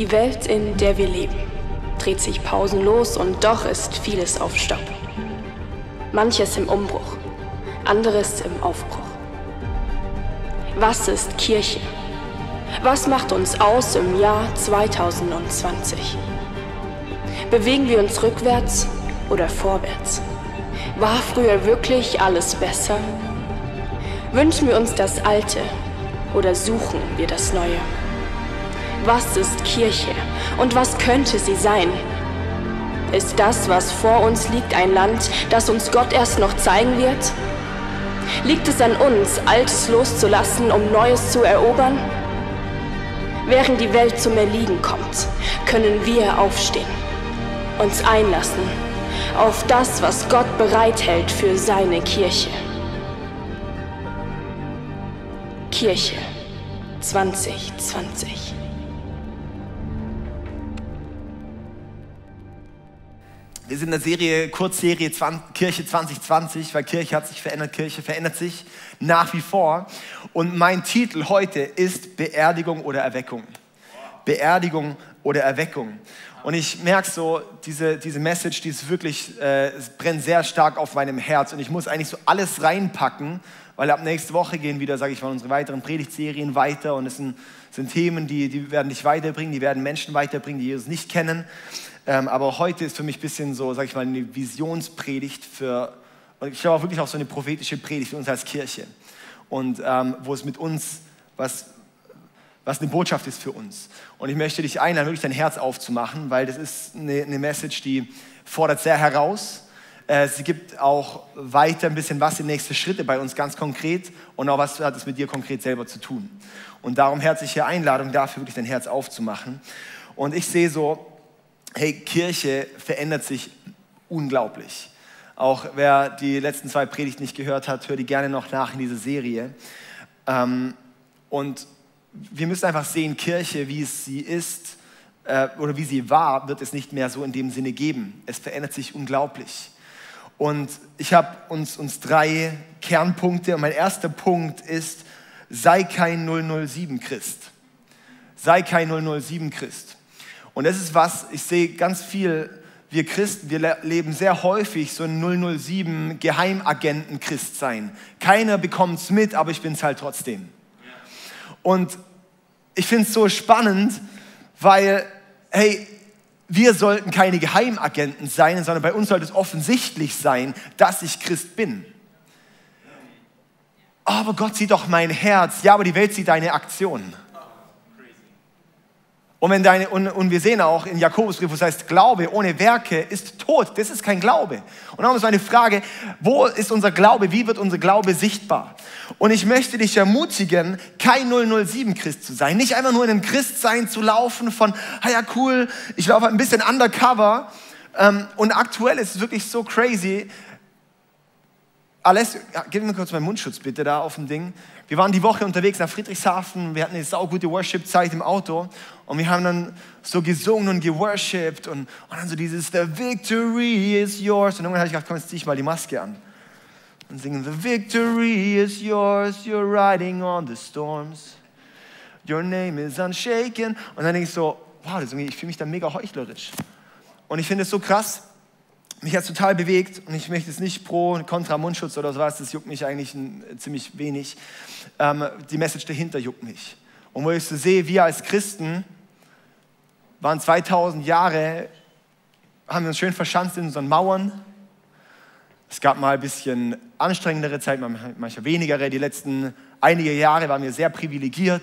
Die Welt, in der wir leben, dreht sich pausenlos und doch ist vieles auf Stopp. Manches im Umbruch, anderes im Aufbruch. Was ist Kirche? Was macht uns aus im Jahr 2020? Bewegen wir uns rückwärts oder vorwärts? War früher wirklich alles besser? Wünschen wir uns das Alte oder suchen wir das Neue? Was ist Kirche und was könnte sie sein? Ist das, was vor uns liegt, ein Land, das uns Gott erst noch zeigen wird? Liegt es an uns, Altes loszulassen, um Neues zu erobern? Während die Welt zum Erliegen kommt, können wir aufstehen, uns einlassen auf das, was Gott bereithält für seine Kirche. Kirche 2020. Wir sind in der Serie, Kurzserie Kirche 2020, weil Kirche hat sich verändert, Kirche verändert sich nach wie vor. Und mein Titel heute ist Beerdigung oder Erweckung. Beerdigung oder Erweckung. Und ich merke so, diese, diese Message, die ist wirklich, äh, brennt sehr stark auf meinem Herz. Und ich muss eigentlich so alles reinpacken, weil ab nächste Woche gehen wieder, sage ich mal, unsere weiteren Predigtserien weiter. Und es sind, sind Themen, die, die werden dich weiterbringen, die werden Menschen weiterbringen, die Jesus nicht kennen. Ähm, aber heute ist für mich ein bisschen so, sag ich mal, eine Visionspredigt für, ich glaube auch wirklich auch so eine prophetische Predigt für uns als Kirche. Und ähm, wo es mit uns, was, was eine Botschaft ist für uns. Und ich möchte dich einladen, wirklich dein Herz aufzumachen, weil das ist eine, eine Message, die fordert sehr heraus. Äh, sie gibt auch weiter ein bisschen was, die nächsten Schritte bei uns ganz konkret und auch was hat es mit dir konkret selber zu tun. Und darum herzliche Einladung dafür, wirklich dein Herz aufzumachen. Und ich sehe so, hey, Kirche verändert sich unglaublich. Auch wer die letzten zwei Predigten nicht gehört hat, hör die gerne noch nach in dieser Serie. Ähm, und wir müssen einfach sehen, Kirche, wie es sie ist äh, oder wie sie war, wird es nicht mehr so in dem Sinne geben. Es verändert sich unglaublich. Und ich habe uns, uns drei Kernpunkte. Und mein erster Punkt ist, sei kein 007 Christ. Sei kein 007 Christ. Und das ist was, ich sehe ganz viel, wir Christen, wir leben sehr häufig so ein 007 Geheimagenten-Christ sein. Keiner bekommt es mit, aber ich bin es halt trotzdem. Und ich finde es so spannend, weil, hey, wir sollten keine Geheimagenten sein, sondern bei uns sollte es offensichtlich sein, dass ich Christ bin. Aber Gott sieht doch mein Herz. Ja, aber die Welt sieht deine Aktion. Und, wenn deine, und, und wir sehen auch in Jakobusbrief, wo es heißt, Glaube ohne Werke ist tot. Das ist kein Glaube. Und darum ist meine Frage, wo ist unser Glaube? Wie wird unser Glaube sichtbar? Und ich möchte dich ermutigen, kein 007-Christ zu sein. Nicht einfach nur in einem Christsein zu laufen von, ah ja cool, ich laufe ein bisschen undercover. Ähm, und aktuell ist es wirklich so crazy. Alessio, gib mir kurz meinen Mundschutz bitte da auf dem Ding. Wir waren die Woche unterwegs nach Friedrichshafen, wir hatten eine saugute Worship-Zeit im Auto. Und wir haben dann so gesungen und geworshipped und, und dann so dieses The victory is yours. Und irgendwann habe ich gedacht, komm, jetzt zieh ich mal die Maske an und singen The victory is yours, you're riding on the storms, your name is unshaken. Und dann denke ich so, wow, ich fühle mich da mega heuchlerisch. Und ich finde es so krass, mich hat es total bewegt und ich möchte es nicht pro und contra Mundschutz oder sowas, das juckt mich eigentlich ziemlich wenig. Ähm, die Message dahinter juckt mich. Und wo ich so sehe, wir als Christen waren 2000 Jahre, haben wir uns schön verschanzt in unseren Mauern. Es gab mal ein bisschen anstrengendere Zeit, manchmal weniger. Die letzten einige Jahre waren wir sehr privilegiert.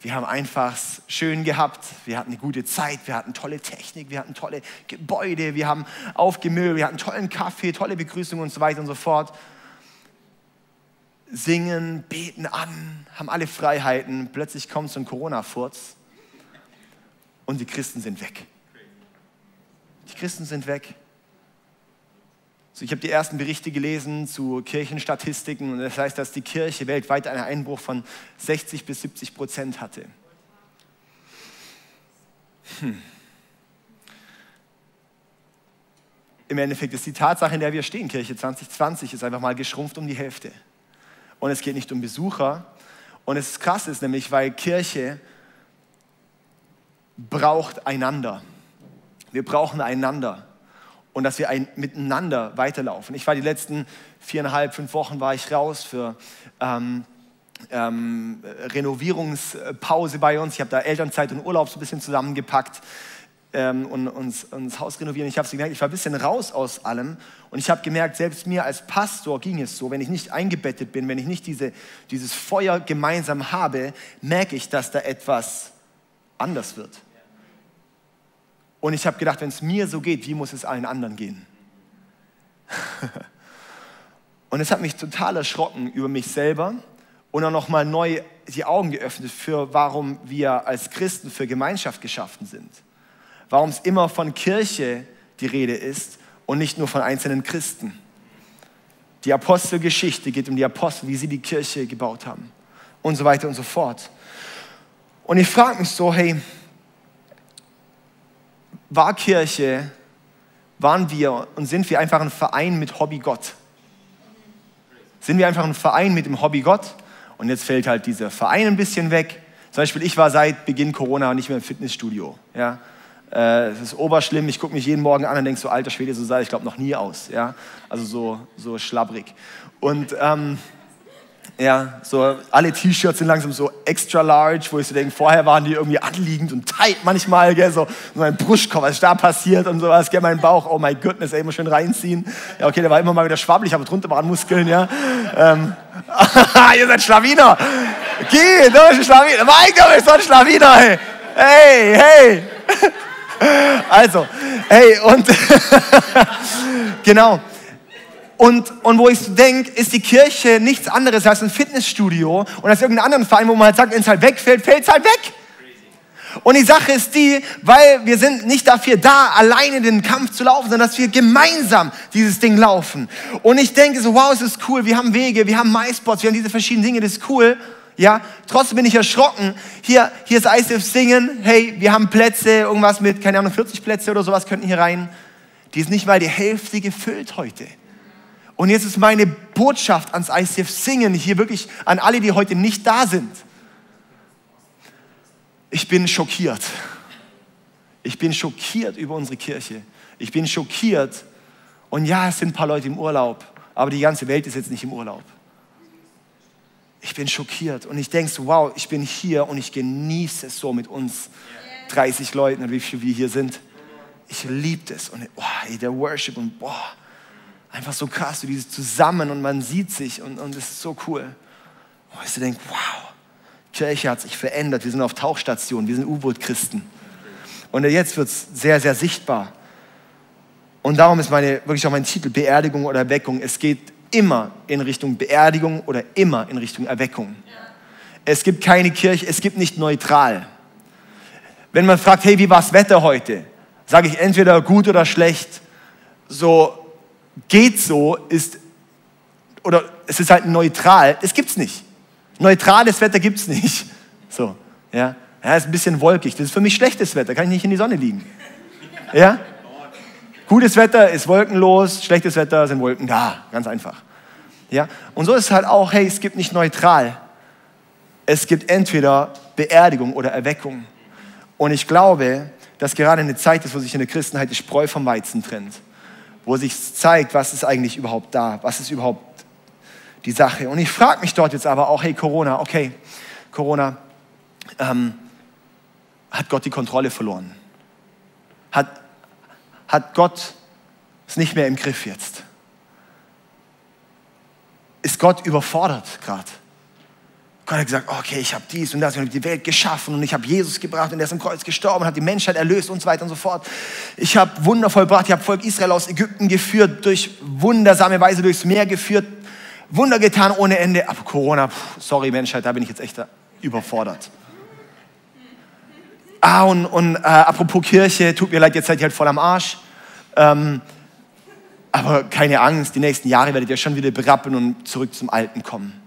Wir haben einfach schön gehabt. Wir hatten eine gute Zeit. Wir hatten tolle Technik. Wir hatten tolle Gebäude. Wir haben aufgemöbelt. Wir hatten tollen Kaffee, tolle Begrüßung und so weiter und so fort. Singen, beten an, haben alle Freiheiten. Plötzlich kommt so ein Corona-Furz und die Christen sind weg. Die Christen sind weg. So, ich habe die ersten Berichte gelesen zu Kirchenstatistiken und das heißt, dass die Kirche weltweit einen Einbruch von 60 bis 70 Prozent hatte. Hm. Im Endeffekt ist die Tatsache, in der wir stehen, Kirche 2020, ist einfach mal geschrumpft um die Hälfte. Und es geht nicht um Besucher. Und es ist krass ist nämlich, weil Kirche braucht einander. Wir brauchen einander und dass wir ein, miteinander weiterlaufen. Ich war die letzten viereinhalb, fünf Wochen war ich raus für ähm, ähm, Renovierungspause bei uns. Ich habe da Elternzeit und Urlaub so ein bisschen zusammengepackt ähm, und uns, uns Haus renovieren. Ich habe gemerkt, ich war ein bisschen raus aus allem und ich habe gemerkt, selbst mir als Pastor ging es so, wenn ich nicht eingebettet bin, wenn ich nicht diese, dieses Feuer gemeinsam habe, merke ich, dass da etwas anders wird. Und ich habe gedacht, wenn es mir so geht, wie muss es allen anderen gehen? und es hat mich total erschrocken über mich selber und auch nochmal neu die Augen geöffnet für, warum wir als Christen für Gemeinschaft geschaffen sind. Warum es immer von Kirche die Rede ist und nicht nur von einzelnen Christen. Die Apostelgeschichte geht um die Apostel, wie sie die Kirche gebaut haben und so weiter und so fort. Und ich frage mich so, hey, war Kirche, waren wir und sind wir einfach ein Verein mit Hobby Gott? Sind wir einfach ein Verein mit dem Hobby Gott? Und jetzt fällt halt dieser Verein ein bisschen weg. Zum Beispiel, ich war seit Beginn Corona nicht mehr im Fitnessstudio. Ja? Äh, es ist oberschlimm. Ich gucke mich jeden Morgen an und denke so, alter Schwede, so sah ich glaube noch nie aus. Ja? Also so, so schlabbrig. Und ähm, ja, so alle T-Shirts sind langsam so extra large, wo ich so denke, vorher waren die irgendwie anliegend und tight manchmal, gell, so, mein Brustkorb, was ist da passiert und sowas, gell, mein Bauch, oh my goodness, ey, immer schön reinziehen. Ja, okay, der war immer mal wieder schwabbelig, aber drunter waren Muskeln, ja. Ähm, ihr seid Schlawiner. Geh, du bist ein Schlawiner. Mein Gott, ich so ein Schlawiner, hey. Hey, hey. Also, hey, und genau. Und, und wo ich denke, ist die Kirche nichts anderes als ein Fitnessstudio und als irgendein anderen Verein, wo man halt sagt, wenn es halt wegfällt, fällt es halt weg. Und die Sache ist die, weil wir sind nicht dafür da, alleine den Kampf zu laufen, sondern dass wir gemeinsam dieses Ding laufen. Und ich denke so, wow, es ist cool, wir haben Wege, wir haben MySpots, wir haben diese verschiedenen Dinge, das ist cool. Ja, trotzdem bin ich erschrocken. Hier, hier ist ICF Singen. Hey, wir haben Plätze, irgendwas mit, keine Ahnung, 40 Plätze oder sowas könnten hier rein. Die ist nicht mal die Hälfte gefüllt heute. Und jetzt ist meine Botschaft ans ICF Singen, hier wirklich an alle, die heute nicht da sind. Ich bin schockiert. Ich bin schockiert über unsere Kirche. Ich bin schockiert. Und ja, es sind ein paar Leute im Urlaub, aber die ganze Welt ist jetzt nicht im Urlaub. Ich bin schockiert und ich denke so, wow, ich bin hier und ich genieße es so mit uns 30 Leuten, wie viele wir hier sind. Ich liebe es und oh, der Worship und boah, einfach so krass, so dieses Zusammen und man sieht sich und, und es ist so cool. Wo ich so denke, wow, Kirche hat sich verändert, wir sind auf Tauchstation, wir sind U-Boot-Christen. Und jetzt wird es sehr, sehr sichtbar. Und darum ist meine, wirklich auch mein Titel Beerdigung oder Erweckung. Es geht immer in Richtung Beerdigung oder immer in Richtung Erweckung. Es gibt keine Kirche, es gibt nicht neutral. Wenn man fragt, hey, wie war das Wetter heute? Sage ich entweder gut oder schlecht. So, geht so ist, oder es ist halt neutral, es gibt es nicht. Neutrales Wetter gibt es nicht. So, ja. Ja, ist ein bisschen wolkig. Das ist für mich schlechtes Wetter, kann ich nicht in die Sonne liegen. Ja? Gutes Wetter ist wolkenlos, schlechtes Wetter sind Wolken da, ganz einfach. Ja? Und so ist es halt auch, hey, es gibt nicht neutral. Es gibt entweder Beerdigung oder Erweckung. Und ich glaube, dass gerade eine Zeit ist, wo sich in der Christenheit die Spreu vom Weizen trennt wo sich zeigt, was ist eigentlich überhaupt da, was ist überhaupt die Sache. Und ich frage mich dort jetzt aber auch, hey Corona, okay, Corona, ähm, hat Gott die Kontrolle verloren? Hat, hat Gott es nicht mehr im Griff jetzt? Ist Gott überfordert gerade? Gott hat gesagt, okay, ich habe dies und das, ich habe die Welt geschaffen und ich habe Jesus gebracht und er ist am Kreuz gestorben und hat die Menschheit erlöst und so weiter und so fort. Ich habe Wunder vollbracht, ich habe Volk Israel aus Ägypten geführt, durch wundersame Weise durchs Meer geführt, Wunder getan ohne Ende. Aber Corona, pff, sorry Menschheit, da bin ich jetzt echt überfordert. Ah, und, und äh, apropos Kirche, tut mir leid, jetzt seid ihr halt voll am Arsch. Ähm, aber keine Angst, die nächsten Jahre werdet ihr schon wieder berappen und zurück zum Alten kommen.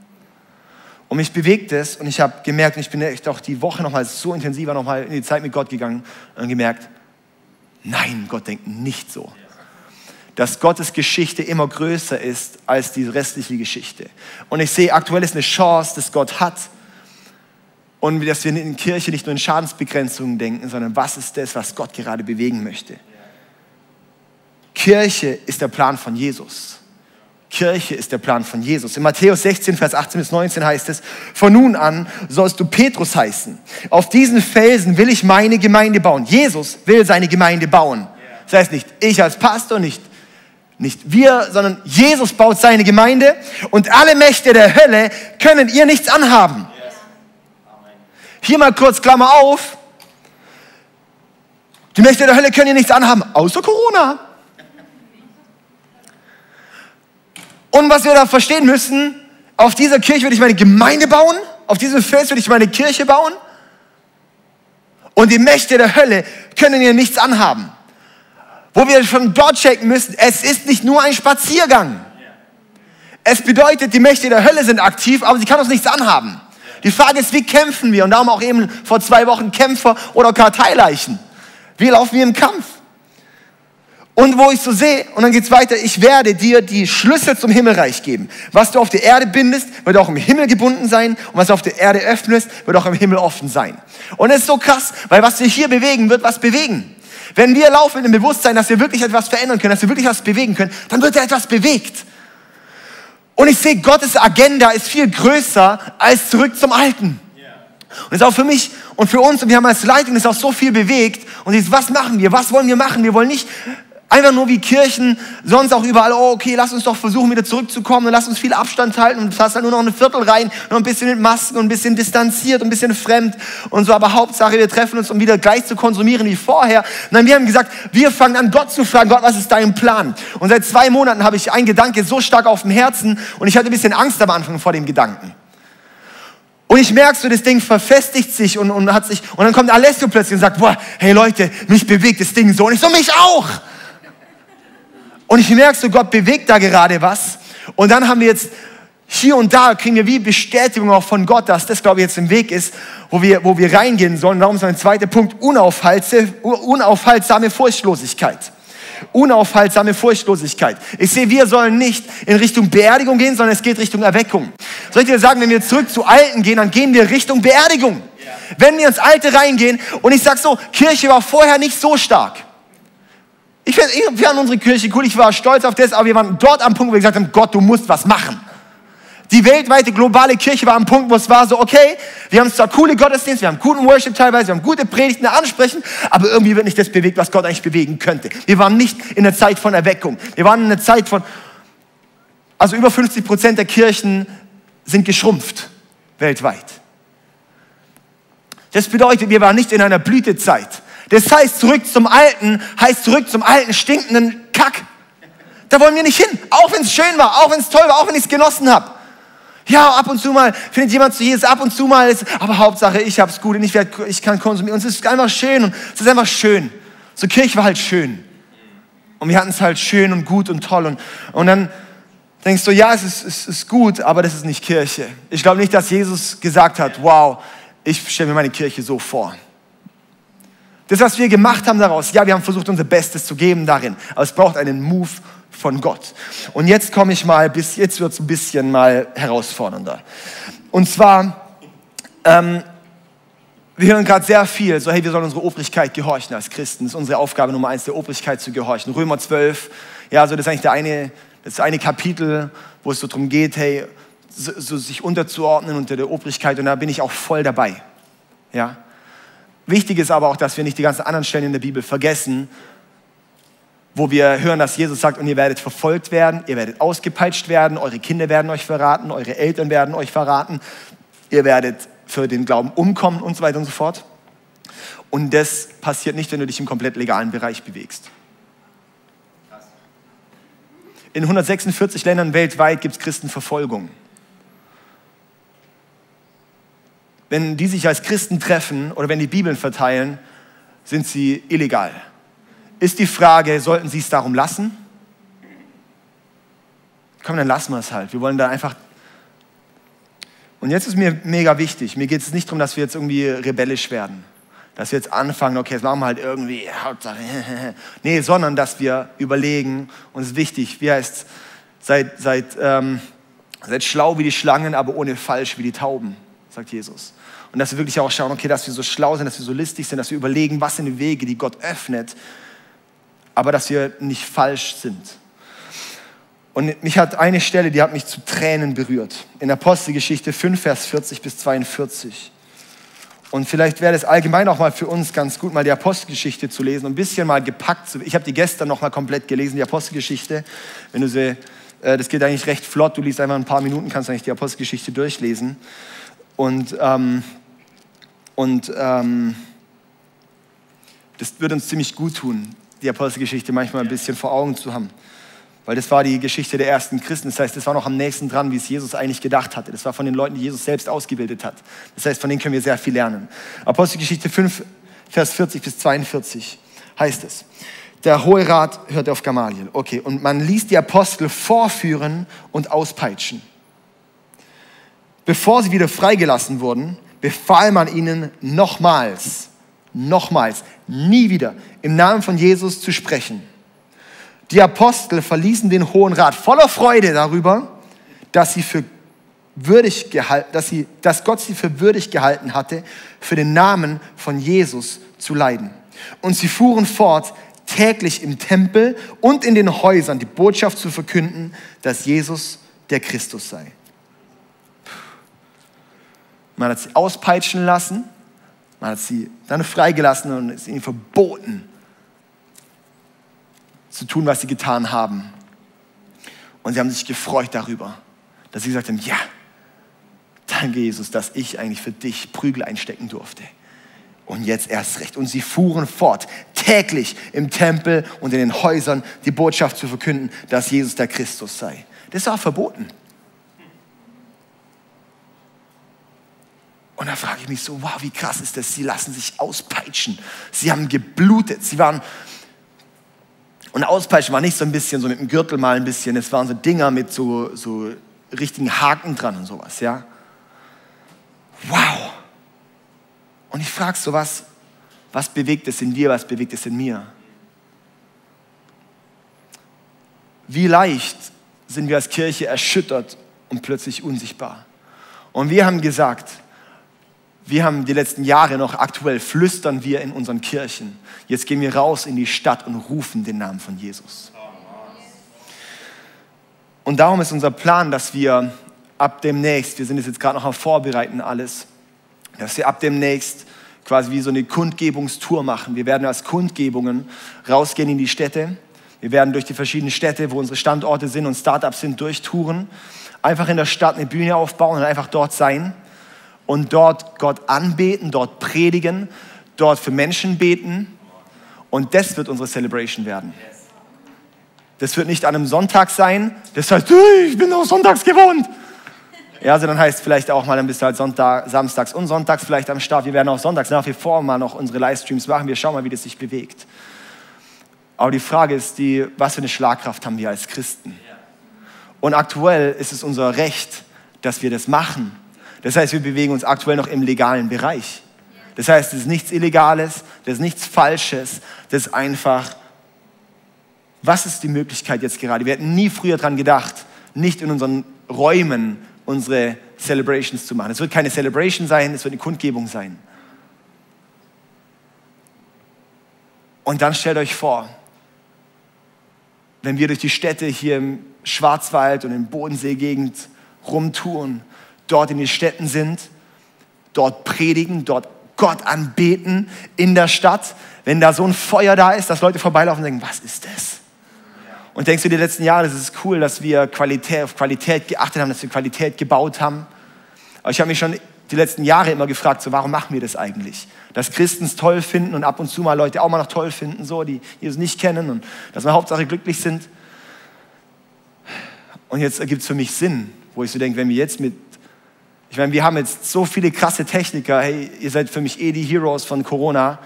Und mich bewegt es und ich habe gemerkt, und ich bin echt auch die Woche nochmal so intensiver nochmal in die Zeit mit Gott gegangen und gemerkt, nein, Gott denkt nicht so. Dass Gottes Geschichte immer größer ist als die restliche Geschichte. Und ich sehe, aktuell ist eine Chance, dass Gott hat, Und dass wir in Kirche nicht nur in Schadensbegrenzungen denken, sondern was ist das, was Gott gerade bewegen möchte. Kirche ist der Plan von Jesus. Kirche ist der Plan von Jesus. In Matthäus 16, Vers 18 bis 19 heißt es, von nun an sollst du Petrus heißen. Auf diesen Felsen will ich meine Gemeinde bauen. Jesus will seine Gemeinde bauen. Das heißt nicht ich als Pastor, nicht, nicht wir, sondern Jesus baut seine Gemeinde und alle Mächte der Hölle können ihr nichts anhaben. Hier mal kurz Klammer auf. Die Mächte der Hölle können ihr nichts anhaben, außer Corona. Und was wir da verstehen müssen, auf dieser Kirche würde ich meine Gemeinde bauen, auf diesem Fels würde ich meine Kirche bauen. Und die Mächte der Hölle können ihr nichts anhaben. Wo wir von dort checken müssen, es ist nicht nur ein Spaziergang. Es bedeutet, die Mächte der Hölle sind aktiv, aber sie kann uns nichts anhaben. Die Frage ist, wie kämpfen wir? Und darum auch eben vor zwei Wochen Kämpfer oder Karteileichen. Wie laufen wir im Kampf? Und wo ich so sehe, und dann geht's weiter, ich werde dir die Schlüssel zum Himmelreich geben. Was du auf der Erde bindest, wird auch im Himmel gebunden sein. Und was du auf der Erde öffnest, wird auch im Himmel offen sein. Und es ist so krass, weil was wir hier bewegen, wird was bewegen. Wenn wir laufen im Bewusstsein, dass wir wirklich etwas verändern können, dass wir wirklich was bewegen können, dann wird da etwas bewegt. Und ich sehe, Gottes Agenda ist viel größer als zurück zum Alten. Und das ist auch für mich und für uns, und wir haben als Leitung ist auch so viel bewegt. Und ist, was machen wir? Was wollen wir machen? Wir wollen nicht Einfach nur wie Kirchen, sonst auch überall, oh, okay, lass uns doch versuchen, wieder zurückzukommen und lass uns viel Abstand halten und fass dann nur noch eine Viertel rein, nur ein bisschen mit Masken und ein bisschen distanziert und ein bisschen fremd und so, aber Hauptsache, wir treffen uns, um wieder gleich zu konsumieren wie vorher. Nein, wir haben gesagt, wir fangen an, Gott zu fragen, Gott, was ist dein Plan? Und seit zwei Monaten habe ich einen Gedanke so stark auf dem Herzen und ich hatte ein bisschen Angst am Anfang vor dem Gedanken. Und ich merke so, das Ding verfestigt sich und, und hat sich, und dann kommt Alessio plötzlich und sagt, boah, hey Leute, mich bewegt das Ding so und ich so, mich auch. Und ich merke so, Gott bewegt da gerade was. Und dann haben wir jetzt hier und da kriegen wir wie Bestätigung auch von Gott, dass das, glaube ich, jetzt im Weg ist, wo wir, wo wir reingehen sollen. Darum ist mein zweiter Punkt unaufhaltsame Furchtlosigkeit. Unaufhaltsame Furchtlosigkeit. Ich sehe, wir sollen nicht in Richtung Beerdigung gehen, sondern es geht Richtung Erweckung. Soll ich dir sagen, wenn wir zurück zu Alten gehen, dann gehen wir Richtung Beerdigung. Wenn wir ins Alte reingehen und ich sage so, Kirche war vorher nicht so stark. Ich find, wir haben unsere Kirche cool, ich war stolz auf das, aber wir waren dort am Punkt, wo wir gesagt haben, Gott, du musst was machen. Die weltweite globale Kirche war am Punkt, wo es war so, okay, wir haben zwar coole Gottesdienste, wir haben guten Worship teilweise, wir haben gute Predigten, ansprechen, aber irgendwie wird nicht das bewegt, was Gott eigentlich bewegen könnte. Wir waren nicht in der Zeit von Erweckung. Wir waren in der Zeit von, also über 50 Prozent der Kirchen sind geschrumpft weltweit. Das bedeutet, wir waren nicht in einer Blütezeit. Das heißt, zurück zum Alten heißt zurück zum alten stinkenden Kack. Da wollen wir nicht hin. Auch wenn es schön war, auch wenn es toll war, auch wenn ich es genossen habe. Ja, ab und zu mal findet jemand zu Jesus, ab und zu mal ist, aber Hauptsache ich habe es gut und ich, werd, ich kann konsumieren. Und es ist einfach schön und es ist einfach schön. So Kirche war halt schön. Und wir hatten es halt schön und gut und toll. Und, und dann denkst du, ja, es ist, es ist gut, aber das ist nicht Kirche. Ich glaube nicht, dass Jesus gesagt hat, wow, ich stelle mir meine Kirche so vor. Das, was wir gemacht haben daraus, ja, wir haben versucht, unser Bestes zu geben darin, aber es braucht einen Move von Gott. Und jetzt komme ich mal, bis jetzt wird es ein bisschen mal herausfordernder. Und zwar, ähm, wir hören gerade sehr viel, so hey, wir sollen unsere Obrigkeit gehorchen als Christen. Das ist unsere Aufgabe Nummer eins, der Obrigkeit zu gehorchen. Römer 12, ja, so das ist eigentlich der eine, das eine Kapitel, wo es so darum geht, hey, so, so sich unterzuordnen unter der Obrigkeit und da bin ich auch voll dabei. Ja, Wichtig ist aber auch, dass wir nicht die ganzen anderen Stellen in der Bibel vergessen, wo wir hören, dass Jesus sagt, und ihr werdet verfolgt werden, ihr werdet ausgepeitscht werden, eure Kinder werden euch verraten, eure Eltern werden euch verraten, ihr werdet für den Glauben umkommen und so weiter und so fort. Und das passiert nicht, wenn du dich im komplett legalen Bereich bewegst. In 146 Ländern weltweit gibt es Christenverfolgung. Wenn die sich als Christen treffen oder wenn die Bibeln verteilen, sind sie illegal. Ist die Frage, sollten sie es darum lassen? Komm, dann lassen wir es halt. Wir wollen da einfach. Und jetzt ist mir mega wichtig, mir geht es nicht darum, dass wir jetzt irgendwie rebellisch werden. Dass wir jetzt anfangen, okay, jetzt machen wir halt irgendwie, Hauptsache, nee, sondern dass wir überlegen, und es ist wichtig, wie heißt seid, seid, ähm, seid schlau wie die Schlangen, aber ohne falsch wie die Tauben, sagt Jesus. Und dass wir wirklich auch schauen, okay, dass wir so schlau sind, dass wir so listig sind, dass wir überlegen, was sind die Wege, die Gott öffnet, aber dass wir nicht falsch sind. Und mich hat eine Stelle, die hat mich zu Tränen berührt. In Apostelgeschichte 5, Vers 40 bis 42. Und vielleicht wäre es allgemein auch mal für uns ganz gut, mal die Apostelgeschichte zu lesen und ein bisschen mal gepackt zu Ich habe die gestern noch mal komplett gelesen, die Apostelgeschichte. Wenn du sie, äh, das geht eigentlich recht flott, du liest einfach ein paar Minuten, kannst eigentlich die Apostelgeschichte durchlesen. Und, ähm, und ähm, das wird uns ziemlich gut tun, die Apostelgeschichte manchmal ein bisschen vor Augen zu haben. Weil das war die Geschichte der ersten Christen. Das heißt, das war noch am nächsten dran, wie es Jesus eigentlich gedacht hatte. Das war von den Leuten, die Jesus selbst ausgebildet hat. Das heißt, von denen können wir sehr viel lernen. Apostelgeschichte 5, Vers 40 bis 42 heißt es. Der Hohe Rat hörte auf Gamaliel. Okay, und man ließ die Apostel vorführen und auspeitschen. Bevor sie wieder freigelassen wurden, befahl man ihnen nochmals, nochmals, nie wieder im Namen von Jesus zu sprechen. Die Apostel verließen den Hohen Rat voller Freude darüber, dass, sie für würdig gehalten, dass, sie, dass Gott sie für würdig gehalten hatte, für den Namen von Jesus zu leiden. Und sie fuhren fort, täglich im Tempel und in den Häusern die Botschaft zu verkünden, dass Jesus der Christus sei. Man hat sie auspeitschen lassen, man hat sie dann freigelassen und es ihnen verboten, zu tun, was sie getan haben. Und sie haben sich gefreut darüber, dass sie gesagt haben, ja, danke Jesus, dass ich eigentlich für dich Prügel einstecken durfte. Und jetzt erst recht. Und sie fuhren fort, täglich im Tempel und in den Häusern die Botschaft zu verkünden, dass Jesus der Christus sei. Das war verboten. Und da frage ich mich so, wow, wie krass ist das? Sie lassen sich auspeitschen. Sie haben geblutet. Sie waren und Auspeitschen war nicht so ein bisschen so mit dem Gürtel mal ein bisschen, es waren so Dinger mit so, so richtigen Haken dran und sowas, ja. Wow. Und ich frage so, was, was bewegt es in dir, was bewegt es in mir? Wie leicht sind wir als Kirche erschüttert und plötzlich unsichtbar. Und wir haben gesagt, wir haben die letzten Jahre noch aktuell flüstern wir in unseren Kirchen. Jetzt gehen wir raus in die Stadt und rufen den Namen von Jesus. Und darum ist unser Plan, dass wir ab demnächst, wir sind jetzt gerade noch am Vorbereiten alles, dass wir ab demnächst quasi wie so eine Kundgebungstour machen. Wir werden als Kundgebungen rausgehen in die Städte. Wir werden durch die verschiedenen Städte, wo unsere Standorte sind und Startups sind, durchtouren. Einfach in der Stadt eine Bühne aufbauen und einfach dort sein und dort Gott anbeten, dort predigen, dort für Menschen beten. Und das wird unsere Celebration werden. Das wird nicht an einem Sonntag sein, das heißt, ich bin auch sonntags gewohnt. Ja, sondern heißt vielleicht auch mal, bist du halt Sonntag, samstags und sonntags vielleicht am Start. Wir werden auch sonntags nach wie vor mal noch unsere Livestreams machen. Wir schauen mal, wie das sich bewegt. Aber die Frage ist die, was für eine Schlagkraft haben wir als Christen? Und aktuell ist es unser Recht, dass wir das machen. Das heißt, wir bewegen uns aktuell noch im legalen Bereich. Das heißt, es ist nichts Illegales, das ist nichts Falsches, das ist einfach, was ist die Möglichkeit jetzt gerade? Wir hätten nie früher daran gedacht, nicht in unseren Räumen unsere Celebrations zu machen. Es wird keine Celebration sein, es wird eine Kundgebung sein. Und dann stellt euch vor, wenn wir durch die Städte hier im Schwarzwald und im Bodensee-Gegend rumtouren dort in den Städten sind, dort predigen, dort Gott anbeten in der Stadt, wenn da so ein Feuer da ist, dass Leute vorbeilaufen und denken, was ist das? Und denkst du, die letzten Jahre, das ist cool, dass wir Qualität, auf Qualität geachtet haben, dass wir Qualität gebaut haben. Aber ich habe mich schon die letzten Jahre immer gefragt, so, warum machen wir das eigentlich? Dass Christen es toll finden und ab und zu mal Leute auch mal noch toll finden, so, die Jesus nicht kennen und dass wir Hauptsache glücklich sind. Und jetzt ergibt es für mich Sinn, wo ich so denke, wenn wir jetzt mit ich meine, wir haben jetzt so viele krasse Techniker. Hey, ihr seid für mich eh die Heroes von Corona.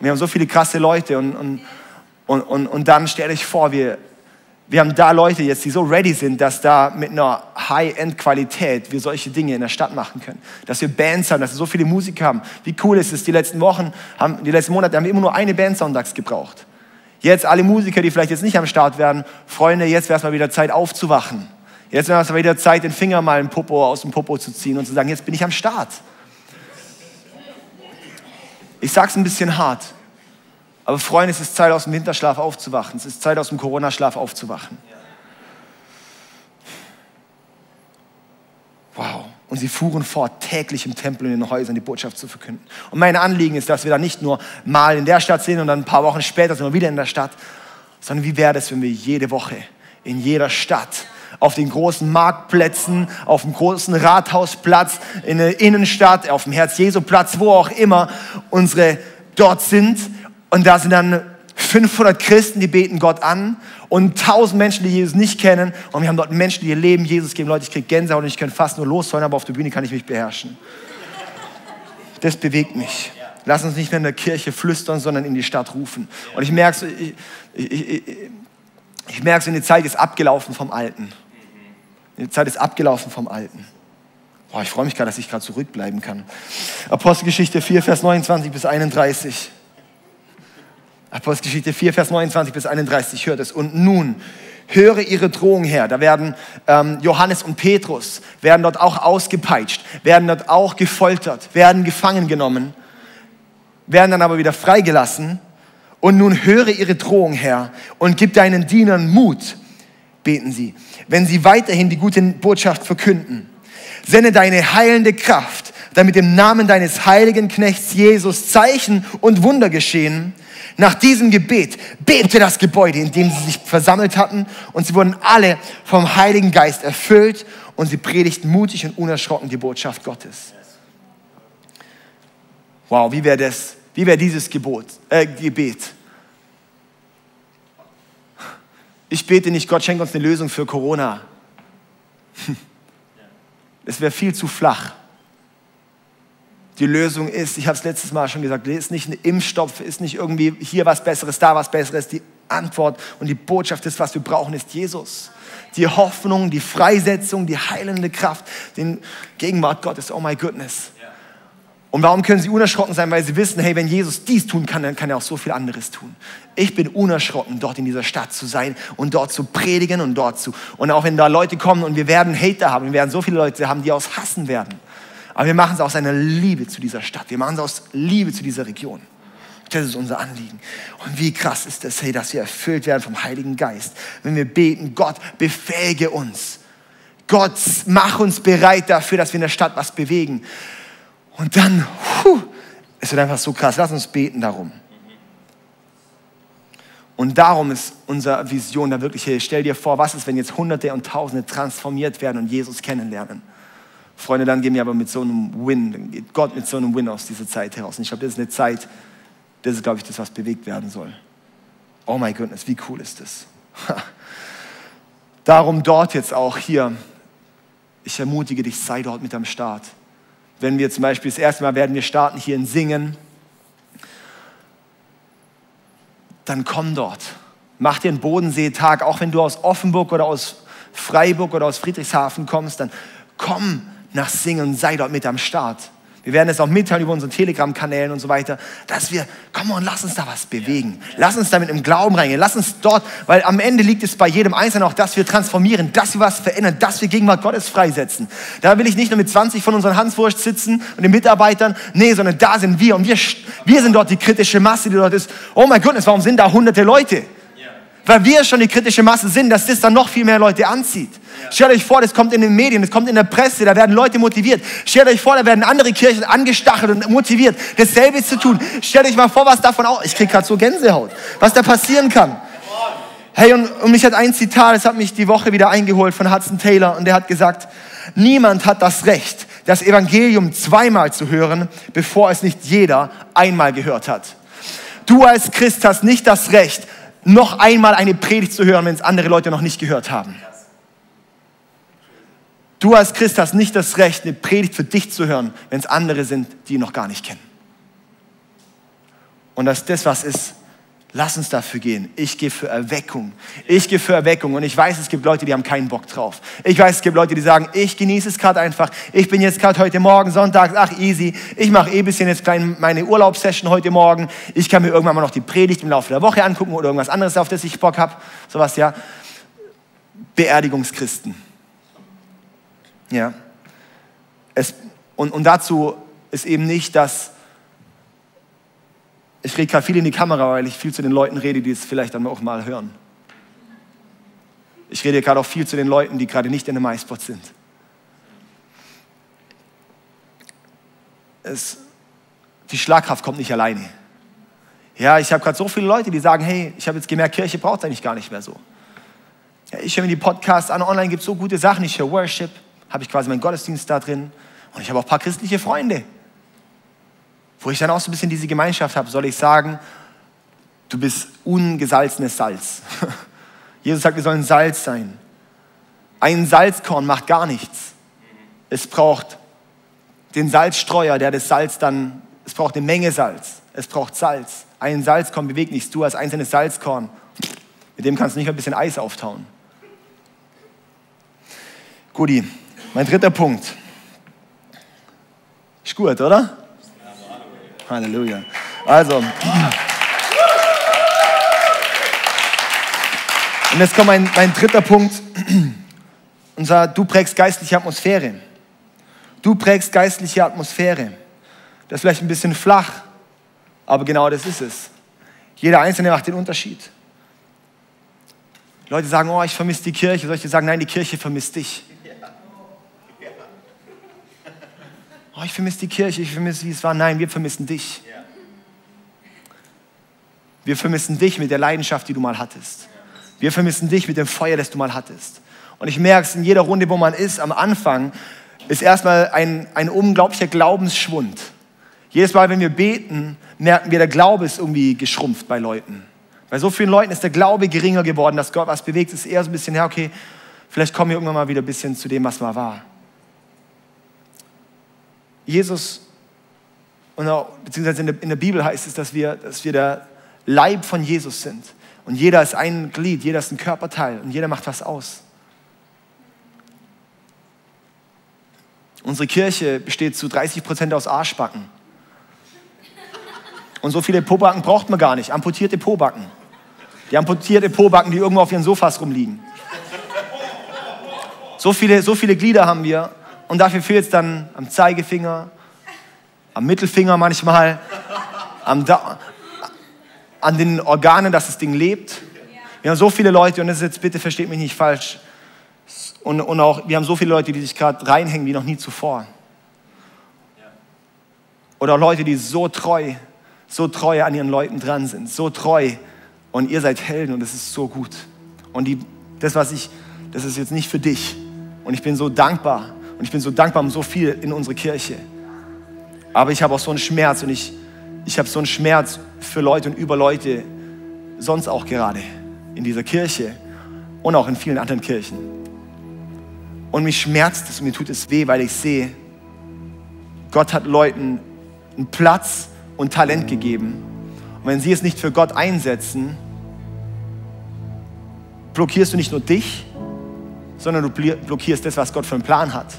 Wir haben so viele krasse Leute und, und, und, und, und dann stellt euch vor, wir, wir haben da Leute jetzt, die so ready sind, dass da mit einer High-End-Qualität wir solche Dinge in der Stadt machen können. Dass wir Bands haben, dass wir so viele Musiker haben. Wie cool ist es, die letzten Wochen, haben, die letzten Monate haben wir immer nur eine Band sonntags gebraucht. Jetzt alle Musiker, die vielleicht jetzt nicht am Start werden, Freunde, jetzt wäre es mal wieder Zeit aufzuwachen. Jetzt wäre es wieder Zeit, den Finger mal im Popo aus dem Popo zu ziehen und zu sagen, jetzt bin ich am Start. Ich sag's ein bisschen hart. Aber Freunde, es ist Zeit, aus dem Winterschlaf aufzuwachen. Es ist Zeit, aus dem Corona-Schlaf aufzuwachen. Wow. Und sie fuhren fort, täglich im Tempel und in den Häusern die Botschaft zu verkünden. Und mein Anliegen ist, dass wir da nicht nur mal in der Stadt sind und dann ein paar Wochen später sind wir wieder in der Stadt, sondern wie wäre es, wenn wir jede Woche in jeder Stadt auf den großen Marktplätzen, auf dem großen Rathausplatz, in der Innenstadt, auf dem Herz-Jesu-Platz, wo auch immer unsere dort sind. Und da sind dann 500 Christen, die beten Gott an und 1000 Menschen, die Jesus nicht kennen. Und wir haben dort Menschen, die ihr Leben Jesus geben. Leute, ich kriege Gänsehaut und ich könnte fast nur losheulen, aber auf der Bühne kann ich mich beherrschen. Das bewegt mich. Lass uns nicht mehr in der Kirche flüstern, sondern in die Stadt rufen. Und ich merke, ich, ich, ich, ich merke, die Zeit ist abgelaufen vom Alten. Die Zeit ist abgelaufen vom Alten. Boah, ich freue mich gerade, dass ich gerade zurückbleiben kann. Apostelgeschichte 4, Vers 29 bis 31. Apostelgeschichte 4, Vers 29 bis 31, hört es. Und nun höre ihre Drohung her. Da werden ähm, Johannes und Petrus, werden dort auch ausgepeitscht, werden dort auch gefoltert, werden gefangen genommen, werden dann aber wieder freigelassen. Und nun höre ihre Drohung her und gib deinen Dienern Mut, beten sie, wenn sie weiterhin die gute Botschaft verkünden. Sende deine heilende Kraft, damit im Namen deines heiligen Knechts Jesus Zeichen und Wunder geschehen. Nach diesem Gebet bebte das Gebäude, in dem sie sich versammelt hatten, und sie wurden alle vom Heiligen Geist erfüllt und sie predigten mutig und unerschrocken die Botschaft Gottes. Wow, wie wäre das? Wie wäre dieses Gebot, äh, Gebet? Ich bete nicht, Gott schenkt uns eine Lösung für Corona. Es wäre viel zu flach. Die Lösung ist, ich habe es letztes Mal schon gesagt, ist nicht ein Impfstoff, ist nicht irgendwie hier was Besseres, da was Besseres. Die Antwort und die Botschaft ist, was wir brauchen, ist Jesus. Die Hoffnung, die Freisetzung, die heilende Kraft, den Gegenwart Gottes. Oh my goodness. Und warum können sie unerschrocken sein? Weil sie wissen, hey, wenn Jesus dies tun kann, dann kann er auch so viel anderes tun. Ich bin unerschrocken, dort in dieser Stadt zu sein und dort zu predigen und dort zu. Und auch wenn da Leute kommen und wir werden Hater haben, wir werden so viele Leute haben, die aus hassen werden. Aber wir machen es aus einer Liebe zu dieser Stadt. Wir machen es aus Liebe zu dieser Region. Das ist unser Anliegen. Und wie krass ist das, hey, dass wir erfüllt werden vom Heiligen Geist. Wenn wir beten, Gott, befähige uns. Gott, mach uns bereit dafür, dass wir in der Stadt was bewegen. Und dann, puh, es wird einfach so krass. Lass uns beten darum. Und darum ist unsere Vision da wirklich, hey, stell dir vor, was ist, wenn jetzt Hunderte und Tausende transformiert werden und Jesus kennenlernen. Freunde, dann gehen wir aber mit so einem Win, dann geht Gott mit so einem Win aus dieser Zeit heraus. Und ich glaube, das ist eine Zeit, das ist, glaube ich, das, was bewegt werden soll. Oh my goodness, wie cool ist das? Darum dort jetzt auch hier, ich ermutige dich, sei dort mit am Start wenn wir zum Beispiel das erste Mal werden wir starten hier in Singen, dann komm dort. Mach dir einen Bodenseetag, auch wenn du aus Offenburg oder aus Freiburg oder aus Friedrichshafen kommst, dann komm nach Singen und sei dort mit am Start. Wir werden es auch mitteilen über unsere Telegram-Kanälen und so weiter, dass wir, komm und lass uns da was bewegen. Lass uns damit im Glauben reingehen. Lass uns dort, weil am Ende liegt es bei jedem Einzelnen auch, dass wir transformieren, dass wir was verändern, dass wir Gegenwart Gottes freisetzen. Da will ich nicht nur mit 20 von unseren Hanswurst sitzen und den Mitarbeitern, nee, sondern da sind wir und wir, wir sind dort die kritische Masse, die dort ist. Oh mein Gott, warum sind da hunderte Leute? Weil wir schon die kritische Masse sind, dass das dann noch viel mehr Leute anzieht. Stellt euch vor, das kommt in den Medien, das kommt in der Presse, da werden Leute motiviert. Stellt euch vor, da werden andere Kirchen angestachelt und motiviert, dasselbe zu tun. Stellt euch mal vor, was davon auch, ich krieg gerade so Gänsehaut, was da passieren kann. Hey, und, und mich hat ein Zitat, das hat mich die Woche wieder eingeholt von Hudson Taylor und der hat gesagt, niemand hat das Recht, das Evangelium zweimal zu hören, bevor es nicht jeder einmal gehört hat. Du als Christ hast nicht das Recht, noch einmal eine Predigt zu hören, wenn es andere Leute noch nicht gehört haben. Du als Christ hast nicht das Recht, eine Predigt für dich zu hören, wenn es andere sind, die ihn noch gar nicht kennen. Und dass das was ist, lass uns dafür gehen. Ich gehe für Erweckung. Ich gehe für Erweckung. Und ich weiß, es gibt Leute, die haben keinen Bock drauf. Ich weiß, es gibt Leute, die sagen, ich genieße es gerade einfach. Ich bin jetzt gerade heute Morgen, Sonntag, ach easy. Ich mache eh ein bisschen jetzt klein meine Urlaubssession heute Morgen. Ich kann mir irgendwann mal noch die Predigt im Laufe der Woche angucken oder irgendwas anderes, auf das ich Bock habe. Sowas, ja. Beerdigungschristen. Ja. Es, und, und dazu ist eben nicht, dass ich rede gerade viel in die Kamera, weil ich viel zu den Leuten rede, die es vielleicht dann auch mal hören. Ich rede gerade auch viel zu den Leuten, die gerade nicht in dem MySpot sind. Es, die Schlagkraft kommt nicht alleine. Ja, ich habe gerade so viele Leute, die sagen, hey, ich habe jetzt gemerkt, Kirche braucht es eigentlich gar nicht mehr so. Ja, ich höre mir die Podcasts an, online gibt es so gute Sachen, ich höre Worship, habe ich quasi meinen Gottesdienst da drin und ich habe auch ein paar christliche Freunde, wo ich dann auch so ein bisschen diese Gemeinschaft habe, soll ich sagen, du bist ungesalzenes Salz. Jesus sagt, wir sollen Salz sein. Ein Salzkorn macht gar nichts. Es braucht den Salzstreuer, der das Salz dann, es braucht eine Menge Salz. Es braucht Salz. Ein Salzkorn bewegt nichts. Du als einzelnes Salzkorn, mit dem kannst du nicht ein bisschen Eis auftauen. Guti, mein dritter Punkt. Ist gut, oder? Halleluja. Also. Und jetzt kommt mein, mein dritter Punkt. Und zwar, du prägst geistliche Atmosphäre. Du prägst geistliche Atmosphäre. Das ist vielleicht ein bisschen flach, aber genau das ist es. Jeder Einzelne macht den Unterschied. Leute sagen, oh, ich vermisse die Kirche. Dir sagen, nein, die Kirche vermisst dich. Oh, ich vermisse die Kirche, ich vermisse, wie es war. Nein, wir vermissen dich. Wir vermissen dich mit der Leidenschaft, die du mal hattest. Wir vermissen dich mit dem Feuer, das du mal hattest. Und ich merke es in jeder Runde, wo man ist, am Anfang ist erstmal ein, ein unglaublicher Glaubensschwund. Jedes Mal, wenn wir beten, merken wir, der Glaube ist irgendwie geschrumpft bei Leuten. Bei so vielen Leuten ist der Glaube geringer geworden, dass Gott was bewegt. Es ist eher so ein bisschen, ja, okay, vielleicht kommen wir irgendwann mal wieder ein bisschen zu dem, was mal war. Jesus, beziehungsweise in der, in der Bibel heißt es, dass wir, dass wir der Leib von Jesus sind. Und jeder ist ein Glied, jeder ist ein Körperteil und jeder macht was aus. Unsere Kirche besteht zu 30 Prozent aus Arschbacken. Und so viele Pobacken braucht man gar nicht. Amputierte Pobacken. Die amputierte Pobacken, die irgendwo auf ihren Sofas rumliegen. So viele, so viele Glieder haben wir. Und dafür fehlt es dann am Zeigefinger, am Mittelfinger manchmal, am da an den Organen, dass das Ding lebt. Wir haben so viele Leute, und das ist jetzt bitte versteht mich nicht falsch, und, und auch, wir haben so viele Leute, die sich gerade reinhängen wie noch nie zuvor. Oder Leute, die so treu, so treu an ihren Leuten dran sind, so treu. Und ihr seid Helden und das ist so gut. Und die, das, was ich, das ist jetzt nicht für dich. Und ich bin so dankbar. Und ich bin so dankbar um so viel in unsere Kirche. Aber ich habe auch so einen Schmerz und ich, ich habe so einen Schmerz für Leute und über Leute, sonst auch gerade in dieser Kirche und auch in vielen anderen Kirchen. Und mich schmerzt es und mir tut es weh, weil ich sehe, Gott hat Leuten einen Platz und Talent gegeben. Und wenn sie es nicht für Gott einsetzen, blockierst du nicht nur dich, sondern du blockierst das, was Gott für einen Plan hat.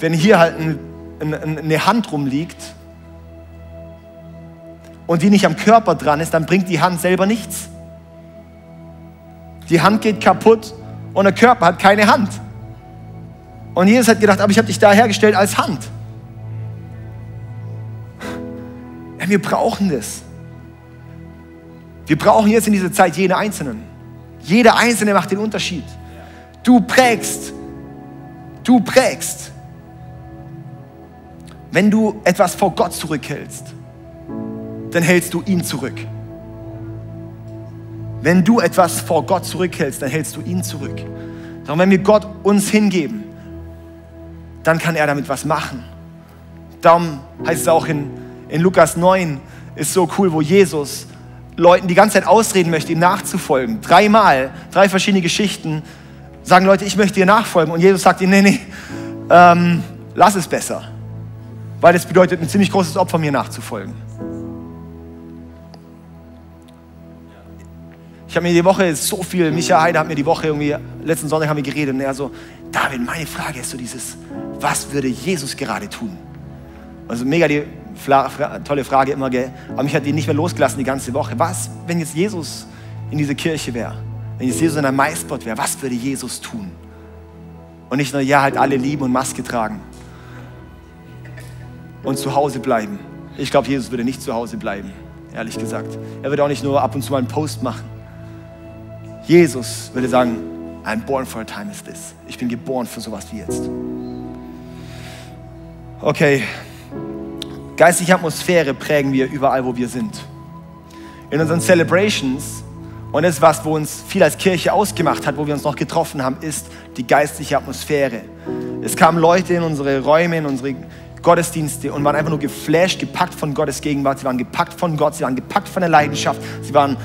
Wenn hier halt ein, ein, eine Hand rumliegt und die nicht am Körper dran ist, dann bringt die Hand selber nichts. Die Hand geht kaputt und der Körper hat keine Hand. Und Jesus hat gedacht, aber ich habe dich da hergestellt als Hand. Ja, wir brauchen das. Wir brauchen jetzt in dieser Zeit jeden Einzelnen. Jeder Einzelne macht den Unterschied. Du prägst. Du prägst. Wenn du etwas vor Gott zurückhältst, dann hältst du ihn zurück. Wenn du etwas vor Gott zurückhältst, dann hältst du ihn zurück. Darum, wenn wir Gott uns hingeben, dann kann er damit was machen. Darum heißt es auch in, in Lukas 9, ist so cool, wo Jesus Leuten die ganze Zeit ausreden möchte, ihm nachzufolgen. Dreimal, drei verschiedene Geschichten, sagen Leute, ich möchte dir nachfolgen. Und Jesus sagt ihnen, nee, nee, ähm, lass es besser. Weil es bedeutet, ein ziemlich großes Opfer mir nachzufolgen. Ich habe mir die Woche so viel, Micha Heide hat mir die Woche irgendwie, letzten Sonntag haben wir geredet und er so, David, meine Frage ist so dieses, was würde Jesus gerade tun? Also mega die Fra Fra tolle Frage immer, gell? aber mich hat die nicht mehr losgelassen die ganze Woche. Was, wenn jetzt Jesus in diese Kirche wäre? Wenn jetzt Jesus in einem Maisbot wäre, was würde Jesus tun? Und nicht nur, ja, halt alle lieben und Maske tragen und zu Hause bleiben. Ich glaube, Jesus würde nicht zu Hause bleiben, ehrlich gesagt. Er würde auch nicht nur ab und zu mal einen Post machen. Jesus würde sagen, I'm born for a time as this. Ich bin geboren für sowas wie jetzt. Okay, geistige Atmosphäre prägen wir überall, wo wir sind. In unseren Celebrations und das, was wo uns viel als Kirche ausgemacht hat, wo wir uns noch getroffen haben, ist die geistliche Atmosphäre. Es kamen Leute in unsere Räume, in unsere Gottesdienste und waren einfach nur geflasht, gepackt von Gottes Gegenwart. Sie waren gepackt von Gott, sie waren gepackt von der Leidenschaft. Sie waren,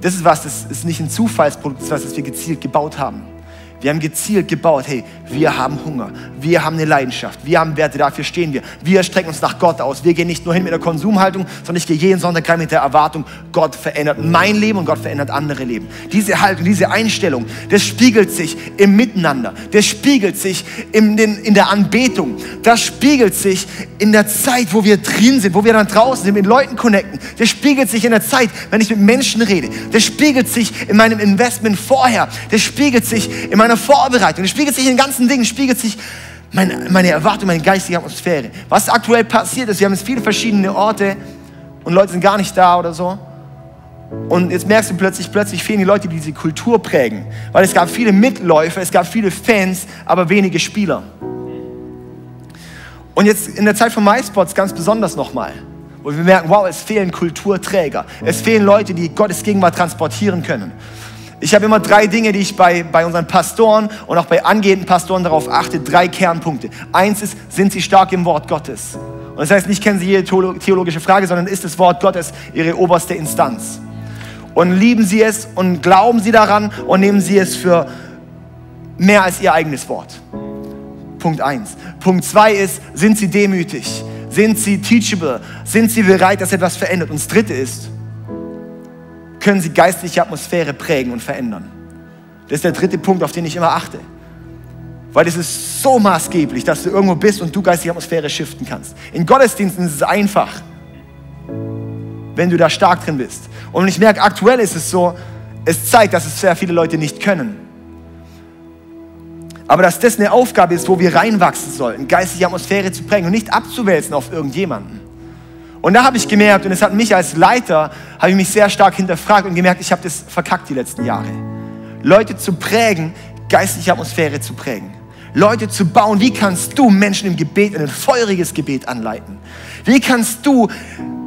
das ist was, das ist nicht ein Zufallsprodukt, das ist was, das wir gezielt gebaut haben. Wir haben gezielt gebaut, hey, wir haben Hunger, wir haben eine Leidenschaft, wir haben Werte, dafür stehen wir. Wir strecken uns nach Gott aus. Wir gehen nicht nur hin mit der Konsumhaltung, sondern ich gehe jeden Sonntag rein mit der Erwartung, Gott verändert mein Leben und Gott verändert andere Leben. Diese Haltung, diese Einstellung, das spiegelt sich im Miteinander, das spiegelt sich in, den, in der Anbetung, das spiegelt sich in der Zeit, wo wir drin sind, wo wir dann draußen sind, mit Leuten connecten. Das spiegelt sich in der Zeit, wenn ich mit Menschen rede. Das spiegelt sich in meinem Investment vorher. Das spiegelt sich in meinem meiner Vorbereitung, es spiegelt sich in den ganzen Dingen, spiegelt sich meine, meine Erwartung, meine geistige Atmosphäre. Was aktuell passiert ist, wir haben jetzt viele verschiedene Orte und Leute sind gar nicht da oder so. Und jetzt merkst du plötzlich, plötzlich fehlen die Leute, die diese Kultur prägen. Weil es gab viele Mitläufer, es gab viele Fans, aber wenige Spieler. Und jetzt in der Zeit von MySpots ganz besonders nochmal, wo wir merken, wow, es fehlen Kulturträger. Es fehlen Leute, die Gottes Gegenwart transportieren können. Ich habe immer drei Dinge, die ich bei, bei unseren Pastoren und auch bei angehenden Pastoren darauf achte. Drei Kernpunkte. Eins ist, sind sie stark im Wort Gottes? Und das heißt, nicht kennen sie jede theologische Frage, sondern ist das Wort Gottes ihre oberste Instanz? Und lieben sie es und glauben sie daran und nehmen sie es für mehr als ihr eigenes Wort. Punkt eins. Punkt zwei ist, sind sie demütig? Sind sie teachable? Sind sie bereit, dass etwas verändert? Und das dritte ist, können sie geistliche Atmosphäre prägen und verändern. Das ist der dritte Punkt, auf den ich immer achte. Weil es ist so maßgeblich, dass du irgendwo bist und du geistige Atmosphäre shiften kannst. In Gottesdiensten ist es einfach, wenn du da stark drin bist. Und ich merke, aktuell ist es so, es zeigt, dass es sehr viele Leute nicht können. Aber dass das eine Aufgabe ist, wo wir reinwachsen sollten, geistige Atmosphäre zu prägen und nicht abzuwälzen auf irgendjemanden. Und da habe ich gemerkt, und es hat mich als Leiter, habe ich mich sehr stark hinterfragt und gemerkt, ich habe das verkackt die letzten Jahre. Leute zu prägen, geistliche Atmosphäre zu prägen. Leute zu bauen, wie kannst du Menschen im Gebet, in ein feuriges Gebet anleiten? Wie kannst du,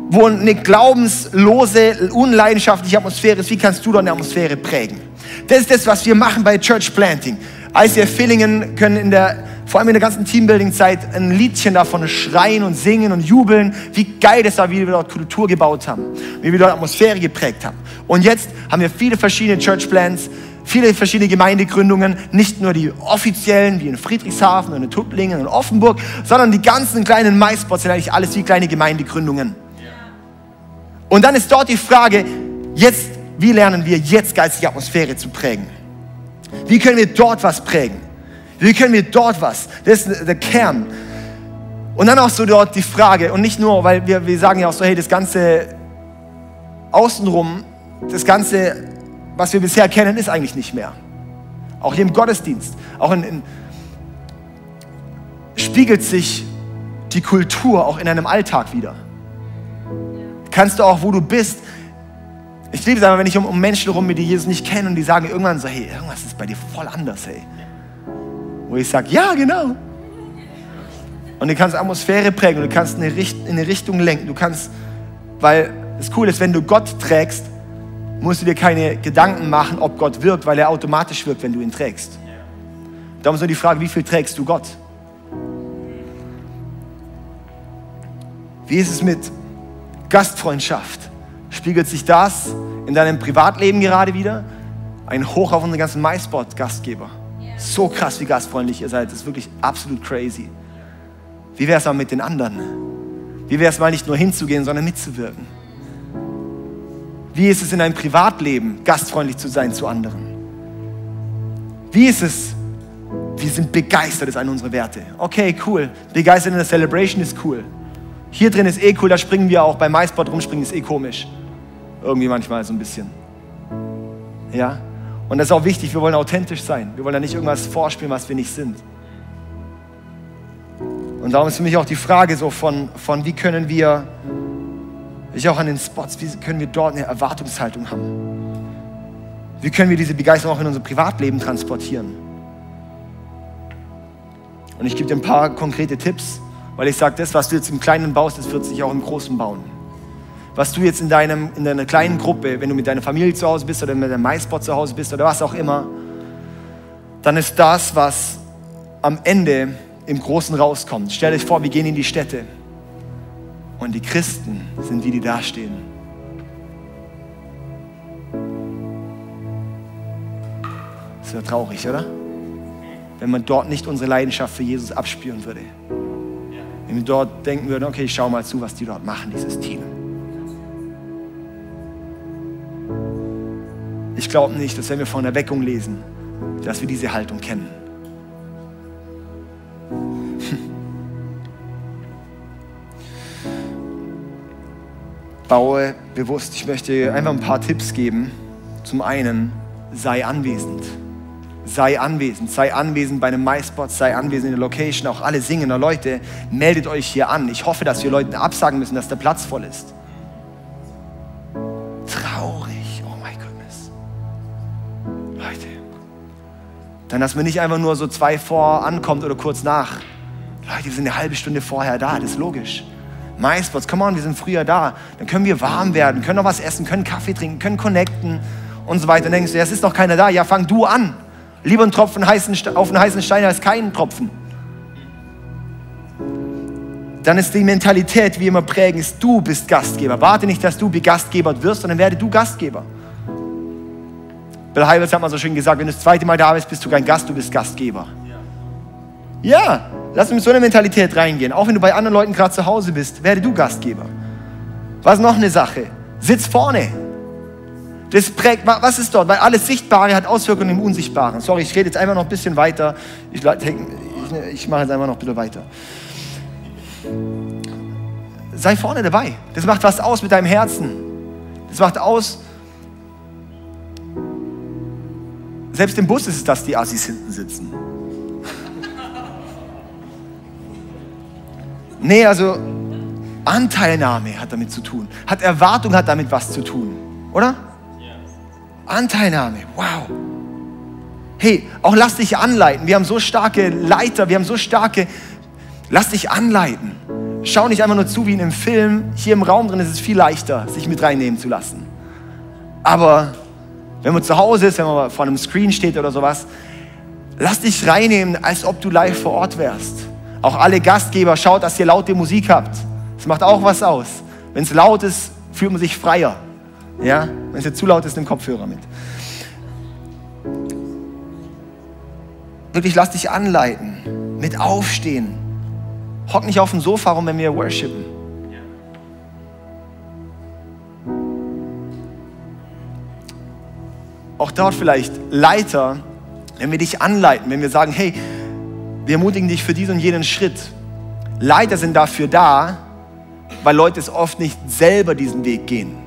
wo eine glaubenslose, unleidenschaftliche Atmosphäre ist, wie kannst du dort eine Atmosphäre prägen? Das ist das, was wir machen bei Church Planting. ICF Villingen können in der vor allem in der ganzen Teambuilding-Zeit ein Liedchen davon schreien und singen und jubeln, wie geil das war, wie wir dort Kultur gebaut haben, wie wir dort Atmosphäre geprägt haben. Und jetzt haben wir viele verschiedene Church Plans, viele verschiedene Gemeindegründungen, nicht nur die offiziellen, wie in Friedrichshafen und in Tuttlingen und Offenburg, sondern die ganzen kleinen MySpots sind eigentlich alles wie kleine Gemeindegründungen. Und dann ist dort die Frage, jetzt, wie lernen wir jetzt geistige Atmosphäre zu prägen? Wie können wir dort was prägen? Wie können wir dort was? Das ist der Kern. Und dann auch so dort die Frage, und nicht nur, weil wir, wir sagen ja auch so, hey, das Ganze außenrum, das Ganze, was wir bisher kennen, ist eigentlich nicht mehr. Auch hier im Gottesdienst, auch in, in spiegelt sich die Kultur auch in deinem Alltag wieder. Kannst du auch, wo du bist, ich liebe es einfach, wenn ich um, um Menschen rum, die Jesus nicht kennen und die sagen irgendwann so, hey, irgendwas ist bei dir voll anders, hey wo ich sage, ja, genau. Und du kannst Atmosphäre prägen, du kannst eine Richt in eine Richtung lenken, du kannst, weil das Coole ist, wenn du Gott trägst, musst du dir keine Gedanken machen, ob Gott wirkt, weil er automatisch wirkt, wenn du ihn trägst. Darum ist nur die Frage, wie viel trägst du Gott? Wie ist es mit Gastfreundschaft? Spiegelt sich das in deinem Privatleben gerade wieder? Ein Hoch auf unseren ganzen MySpot-Gastgeber. So krass, wie gastfreundlich ihr seid. Das ist wirklich absolut crazy. Wie wäre es mal mit den anderen? Wie wäre es mal nicht nur hinzugehen, sondern mitzuwirken? Wie ist es in deinem Privatleben, gastfreundlich zu sein zu anderen? Wie ist es? Wir sind begeistert, ist eine unserer Werte. Okay, cool. Begeistert in der Celebration ist cool. Hier drin ist eh cool, da springen wir auch. Beim MySpot rumspringen ist eh komisch. Irgendwie manchmal so ein bisschen. Ja? Und das ist auch wichtig, wir wollen authentisch sein. Wir wollen da nicht irgendwas vorspielen, was wir nicht sind. Und Und darum ist für mich auch die Frage so von, von wie können wir, ich auch an den Spots, wie können wir dort eine Erwartungshaltung haben? Wie können wir diese Begeisterung auch in unser Privatleben transportieren? Und ich gebe dir ein paar konkrete Tipps, weil ich sage, das, was du jetzt im Kleinen baust, das wird sich auch im Großen bauen. Was du jetzt in, deinem, in deiner kleinen Gruppe, wenn du mit deiner Familie zu Hause bist oder mit deinem MySpot zu Hause bist oder was auch immer, dann ist das, was am Ende im Großen rauskommt. Stell dich vor, wir gehen in die Städte und die Christen sind die, die dastehen. Das wäre traurig, oder? Wenn man dort nicht unsere Leidenschaft für Jesus abspüren würde. Wenn wir dort denken würden, okay, ich schau mal zu, was die dort machen, dieses Team. Ich glaube nicht, dass wenn wir von Erweckung lesen, dass wir diese Haltung kennen. Baue bewusst. Ich möchte einfach ein paar Tipps geben. Zum einen, sei anwesend. Sei anwesend, sei anwesend bei einem MySpot, sei anwesend in der Location. Auch alle singender Leute, meldet euch hier an. Ich hoffe, dass wir Leuten absagen müssen, dass der Platz voll ist. Dann, dass man nicht einfach nur so zwei vor ankommt oder kurz nach. Leute, wir sind eine halbe Stunde vorher da, das ist logisch. MySpots, come on, wir sind früher da. Dann können wir warm werden, können noch was essen, können Kaffee trinken, können connecten und so weiter. Dann denkst du, ja, es ist doch keiner da. Ja, fang du an. Lieber ein Tropfen heißen, auf einen heißen Stein als keinen Tropfen. Dann ist die Mentalität, wie immer prägen, ist, du bist Gastgeber. Warte nicht, dass du begastgebert wirst, sondern werde du Gastgeber. Bill Hybels hat mal so schön gesagt, wenn du das zweite Mal da bist, bist du kein Gast, du bist Gastgeber. Ja, ja lass uns mit so einer Mentalität reingehen. Auch wenn du bei anderen Leuten gerade zu Hause bist, werde du Gastgeber. Was noch eine Sache? Sitz vorne. Das prägt, was ist dort? Weil alles Sichtbare hat Auswirkungen im Unsichtbaren. Sorry, ich rede jetzt einfach noch ein bisschen weiter. Ich, ich, ich mache jetzt einfach noch ein bisschen weiter. Sei vorne dabei. Das macht was aus mit deinem Herzen. Das macht aus. Selbst im Bus ist es, dass die Assis hinten sitzen. Nee, also Anteilnahme hat damit zu tun. Hat Erwartung hat damit was zu tun. Oder? Anteilnahme, wow. Hey, auch lass dich anleiten. Wir haben so starke Leiter, wir haben so starke, lass dich anleiten. Schau nicht einfach nur zu wie in einem Film. Hier im Raum drin ist es viel leichter, sich mit reinnehmen zu lassen. Aber wenn man zu Hause ist, wenn man vor einem Screen steht oder sowas, lass dich reinnehmen, als ob du live vor Ort wärst. Auch alle Gastgeber, schaut, dass ihr laute Musik habt. Das macht auch was aus. Wenn es laut ist, fühlt man sich freier. Ja? Wenn es zu laut ist, nimm Kopfhörer mit. Wirklich, lass dich anleiten. Mit aufstehen. Hock nicht auf dem Sofa rum, wenn wir worshipen. Auch dort vielleicht Leiter, wenn wir dich anleiten, wenn wir sagen, hey, wir ermutigen dich für diesen und jenen Schritt. Leiter sind dafür da, weil Leute es oft nicht selber diesen Weg gehen.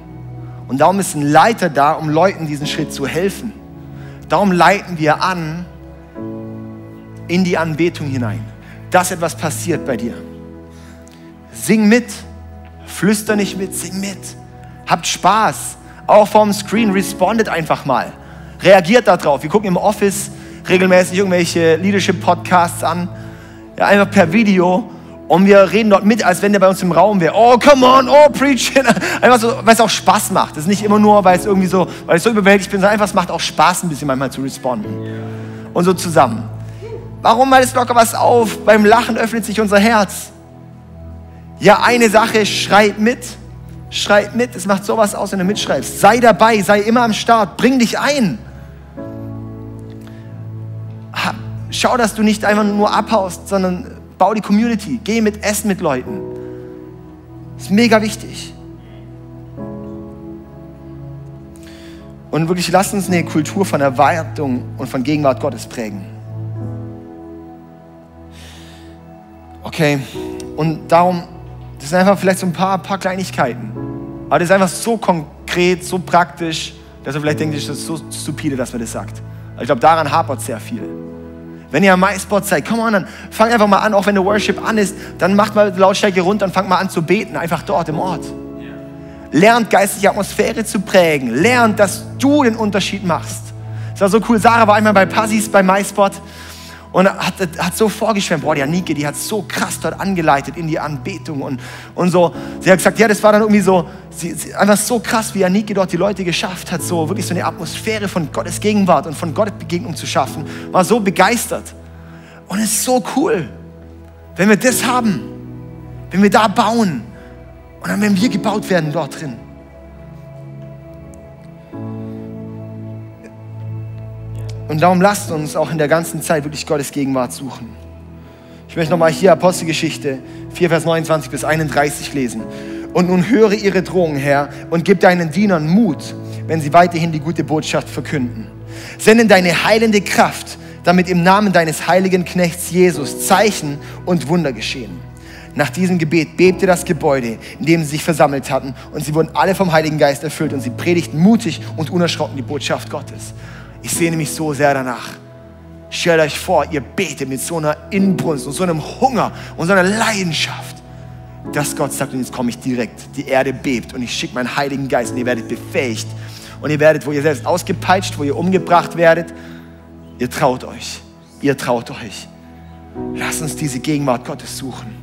Und darum ist ein Leiter da, um Leuten diesen Schritt zu helfen. Darum leiten wir an in die Anbetung hinein, dass etwas passiert bei dir. Sing mit, flüster nicht mit, sing mit. Habt Spaß. Auch vom Screen respondet einfach mal. Reagiert darauf. Wir gucken im Office regelmäßig irgendwelche Leadership-Podcasts an. Ja, einfach per Video und wir reden dort mit, als wenn der bei uns im Raum wäre. Oh, come on, oh, preach. Einfach so, weil es auch Spaß macht. Das ist nicht immer nur, weil es irgendwie so, weil ich so überwältigt bin, sondern einfach, es macht auch Spaß, ein bisschen manchmal zu responden. Und so zusammen. Warum? Weil es locker was auf. Beim Lachen öffnet sich unser Herz. Ja, eine Sache, schreib mit. Schreib mit. Es macht sowas aus, wenn du mitschreibst. Sei dabei, sei immer am Start. Bring dich ein. Schau, dass du nicht einfach nur abhaust, sondern Bau die Community. Geh mit Essen mit Leuten. Ist mega wichtig. Und wirklich lass uns eine Kultur von Erwartung und von Gegenwart Gottes prägen. Okay, und darum, das sind einfach vielleicht so ein paar, paar Kleinigkeiten. Aber das ist einfach so konkret, so praktisch, dass er vielleicht denkt, das ist so stupide, dass man das sagt. Ich glaube, daran hapert sehr viel. Wenn ihr am MySpot seid, komm on, dann fang einfach mal an, auch wenn der Worship an ist, dann macht mal Lautstärke runter und fangt mal an zu beten, einfach dort im Ort. Lernt geistliche Atmosphäre zu prägen. Lernt, dass du den Unterschied machst. Es war so cool. Sarah war einmal bei Passis bei MySpot und hat, hat so vorgeschwemmt, boah, die Anike, die hat so krass dort angeleitet in die Anbetung und, und so. Sie hat gesagt, ja, das war dann irgendwie so, sie, sie, einfach so krass, wie Anike dort die Leute geschafft hat, so wirklich so eine Atmosphäre von Gottes Gegenwart und von Gottes Begegnung zu schaffen. War so begeistert. Und es ist so cool, wenn wir das haben, wenn wir da bauen und dann, wenn wir gebaut werden dort drin. Und darum lasst uns auch in der ganzen Zeit wirklich Gottes Gegenwart suchen. Ich möchte nochmal hier Apostelgeschichte 4, Vers 29 bis 31 lesen. Und nun höre ihre Drohungen, Herr, und gib deinen Dienern Mut, wenn sie weiterhin die gute Botschaft verkünden. Sende deine heilende Kraft, damit im Namen deines heiligen Knechts Jesus Zeichen und Wunder geschehen. Nach diesem Gebet bebte das Gebäude, in dem sie sich versammelt hatten, und sie wurden alle vom Heiligen Geist erfüllt und sie predigten mutig und unerschrocken die Botschaft Gottes. Ich sehne mich so sehr danach. Stellt euch vor, ihr betet mit so einer Inbrunst und so einem Hunger und so einer Leidenschaft, dass Gott sagt, und jetzt komme ich direkt. Die Erde bebt und ich schicke meinen Heiligen Geist und ihr werdet befähigt. Und ihr werdet, wo ihr selbst ausgepeitscht, wo ihr umgebracht werdet, ihr traut euch. Ihr traut euch. Lasst uns diese Gegenwart Gottes suchen.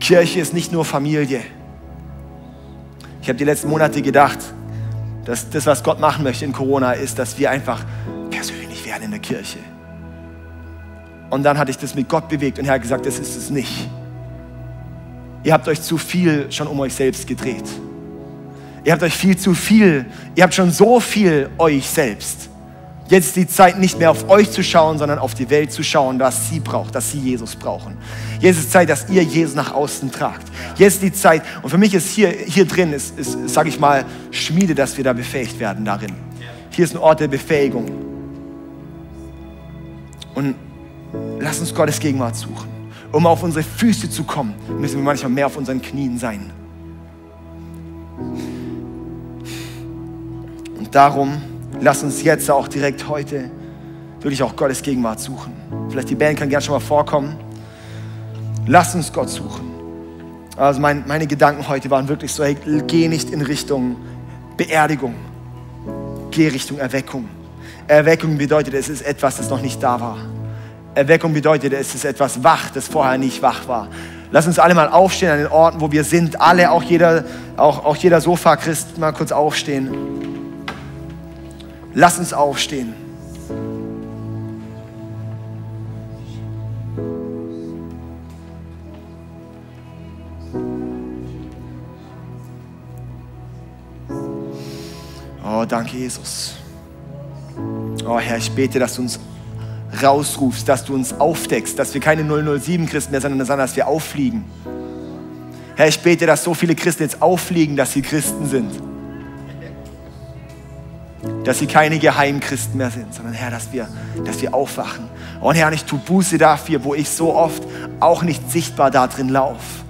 Kirche ist nicht nur Familie. Ich habe die letzten Monate gedacht, dass das, was Gott machen möchte in Corona, ist, dass wir einfach persönlich werden in der Kirche. Und dann hatte ich das mit Gott bewegt und er hat gesagt, das ist es nicht. Ihr habt euch zu viel schon um euch selbst gedreht. Ihr habt euch viel zu viel, ihr habt schon so viel euch selbst. Jetzt ist die Zeit nicht mehr auf euch zu schauen, sondern auf die Welt zu schauen, was sie braucht, dass sie Jesus brauchen. Jetzt ist die Zeit, dass ihr Jesus nach außen tragt. Jetzt ist die Zeit, und für mich ist hier, hier drin, ist, ist sage ich mal, Schmiede, dass wir da befähigt werden darin. Hier ist ein Ort der Befähigung. Und lass uns Gottes Gegenwart suchen. Um auf unsere Füße zu kommen, müssen wir manchmal mehr auf unseren Knien sein. Und darum lass uns jetzt auch direkt heute wirklich auch Gottes Gegenwart suchen. Vielleicht die Band kann gerne schon mal vorkommen. Lass uns Gott suchen. Also mein, meine Gedanken heute waren wirklich so, hey, geh nicht in Richtung Beerdigung, geh Richtung Erweckung. Erweckung bedeutet, es ist etwas, das noch nicht da war. Erweckung bedeutet, es ist etwas wach, das vorher nicht wach war. Lass uns alle mal aufstehen an den Orten, wo wir sind. Alle, auch jeder, auch, auch jeder Sofa-Christ, mal kurz aufstehen. Lass uns aufstehen. Oh, danke, Jesus. Oh, Herr, ich bete, dass du uns rausrufst, dass du uns aufdeckst, dass wir keine 007-Christen mehr sind, sondern dass wir auffliegen. Herr, ich bete, dass so viele Christen jetzt auffliegen, dass sie Christen sind dass sie keine Geheimchristen mehr sind, sondern Herr, dass wir, dass wir aufwachen. Und Herr, ich tue Buße dafür, wo ich so oft auch nicht sichtbar da drin laufe.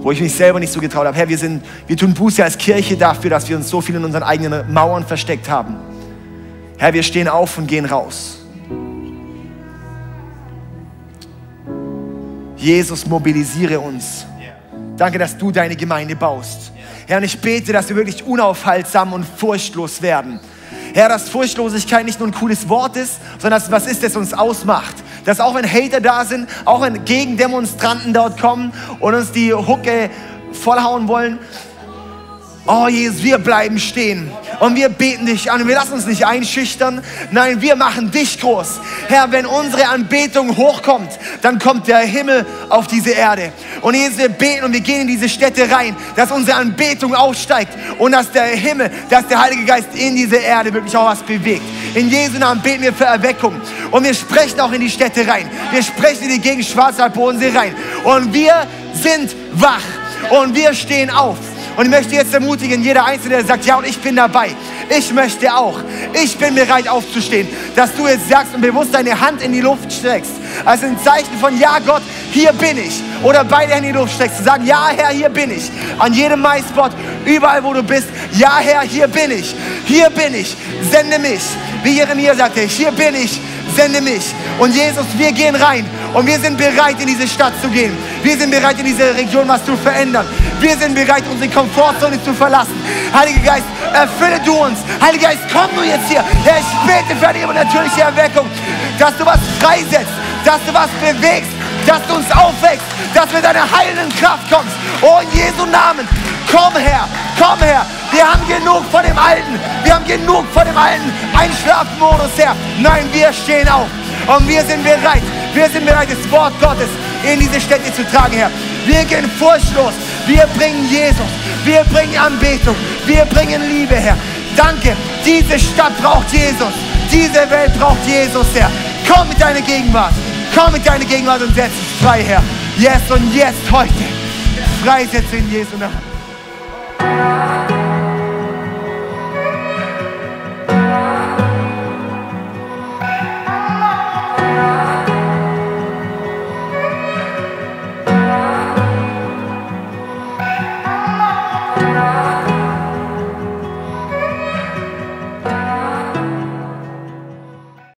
Wo ich mich selber nicht so getraut habe. Herr, wir, sind, wir tun Buße als Kirche dafür, dass wir uns so viel in unseren eigenen Mauern versteckt haben. Herr, wir stehen auf und gehen raus. Jesus, mobilisiere uns. Danke, dass du deine Gemeinde baust. Herr, ich bete, dass wir wirklich unaufhaltsam und furchtlos werden. Herr, dass Furchtlosigkeit nicht nur ein cooles Wort ist, sondern dass was ist, das uns ausmacht. Dass auch wenn Hater da sind, auch wenn Gegendemonstranten dort kommen und uns die Hucke vollhauen wollen, Oh Jesus, wir bleiben stehen und wir beten dich an. Wir lassen uns nicht einschüchtern. Nein, wir machen dich groß. Herr, wenn unsere Anbetung hochkommt, dann kommt der Himmel auf diese Erde. Und Jesus, wir beten und wir gehen in diese Städte rein, dass unsere Anbetung aufsteigt und dass der Himmel, dass der Heilige Geist in diese Erde wirklich auch was bewegt. In Jesu Namen beten wir für Erweckung. Und wir sprechen auch in die Städte rein. Wir sprechen in die Gegend Schwarzwald-Bodensee rein. Und wir sind wach. Und wir stehen auf. Und ich möchte jetzt ermutigen, jeder Einzelne, der sagt, ja, und ich bin dabei. Ich möchte auch. Ich bin bereit aufzustehen. Dass du jetzt sagst und bewusst deine Hand in die Luft streckst. als ein Zeichen von, ja Gott, hier bin ich. Oder beide Hände in die Luft streckst, sagen, ja Herr, hier bin ich. An jedem MySpot, überall wo du bist, ja Herr, hier bin ich. Hier bin ich, sende mich. Wie Jeremia sagte, hier bin ich, sende mich. Und Jesus, wir gehen rein und wir sind bereit, in diese Stadt zu gehen. Wir sind bereit, in diese Region was zu verändern. Wir sind bereit, unsere Komfortzone zu verlassen. Heiliger Geist, erfülle du uns. Heiliger Geist, komm du jetzt hier. Herr, ich bete für eine natürliche Erweckung, dass du was freisetzt, dass du was bewegst, dass du uns aufwächst, dass mit deiner heilenden Kraft kommst. Oh, in Jesu Namen, komm her, komm her. Wir haben genug von dem Alten. Wir haben genug von dem alten Einschlafmodus, Herr. Nein, wir stehen auf und wir sind bereit. Wir sind bereit, das Wort Gottes in diese Städte zu tragen, Herr. Wir gehen furchtlos. Wir bringen Jesus. Wir bringen Anbetung. Wir bringen Liebe, Herr. Danke. Diese Stadt braucht Jesus. Diese Welt braucht Jesus, Herr. Komm mit deiner Gegenwart. Komm mit deiner Gegenwart und setz dich frei, Herr. Yes und jetzt heute. Freisetze in Jesu Namen.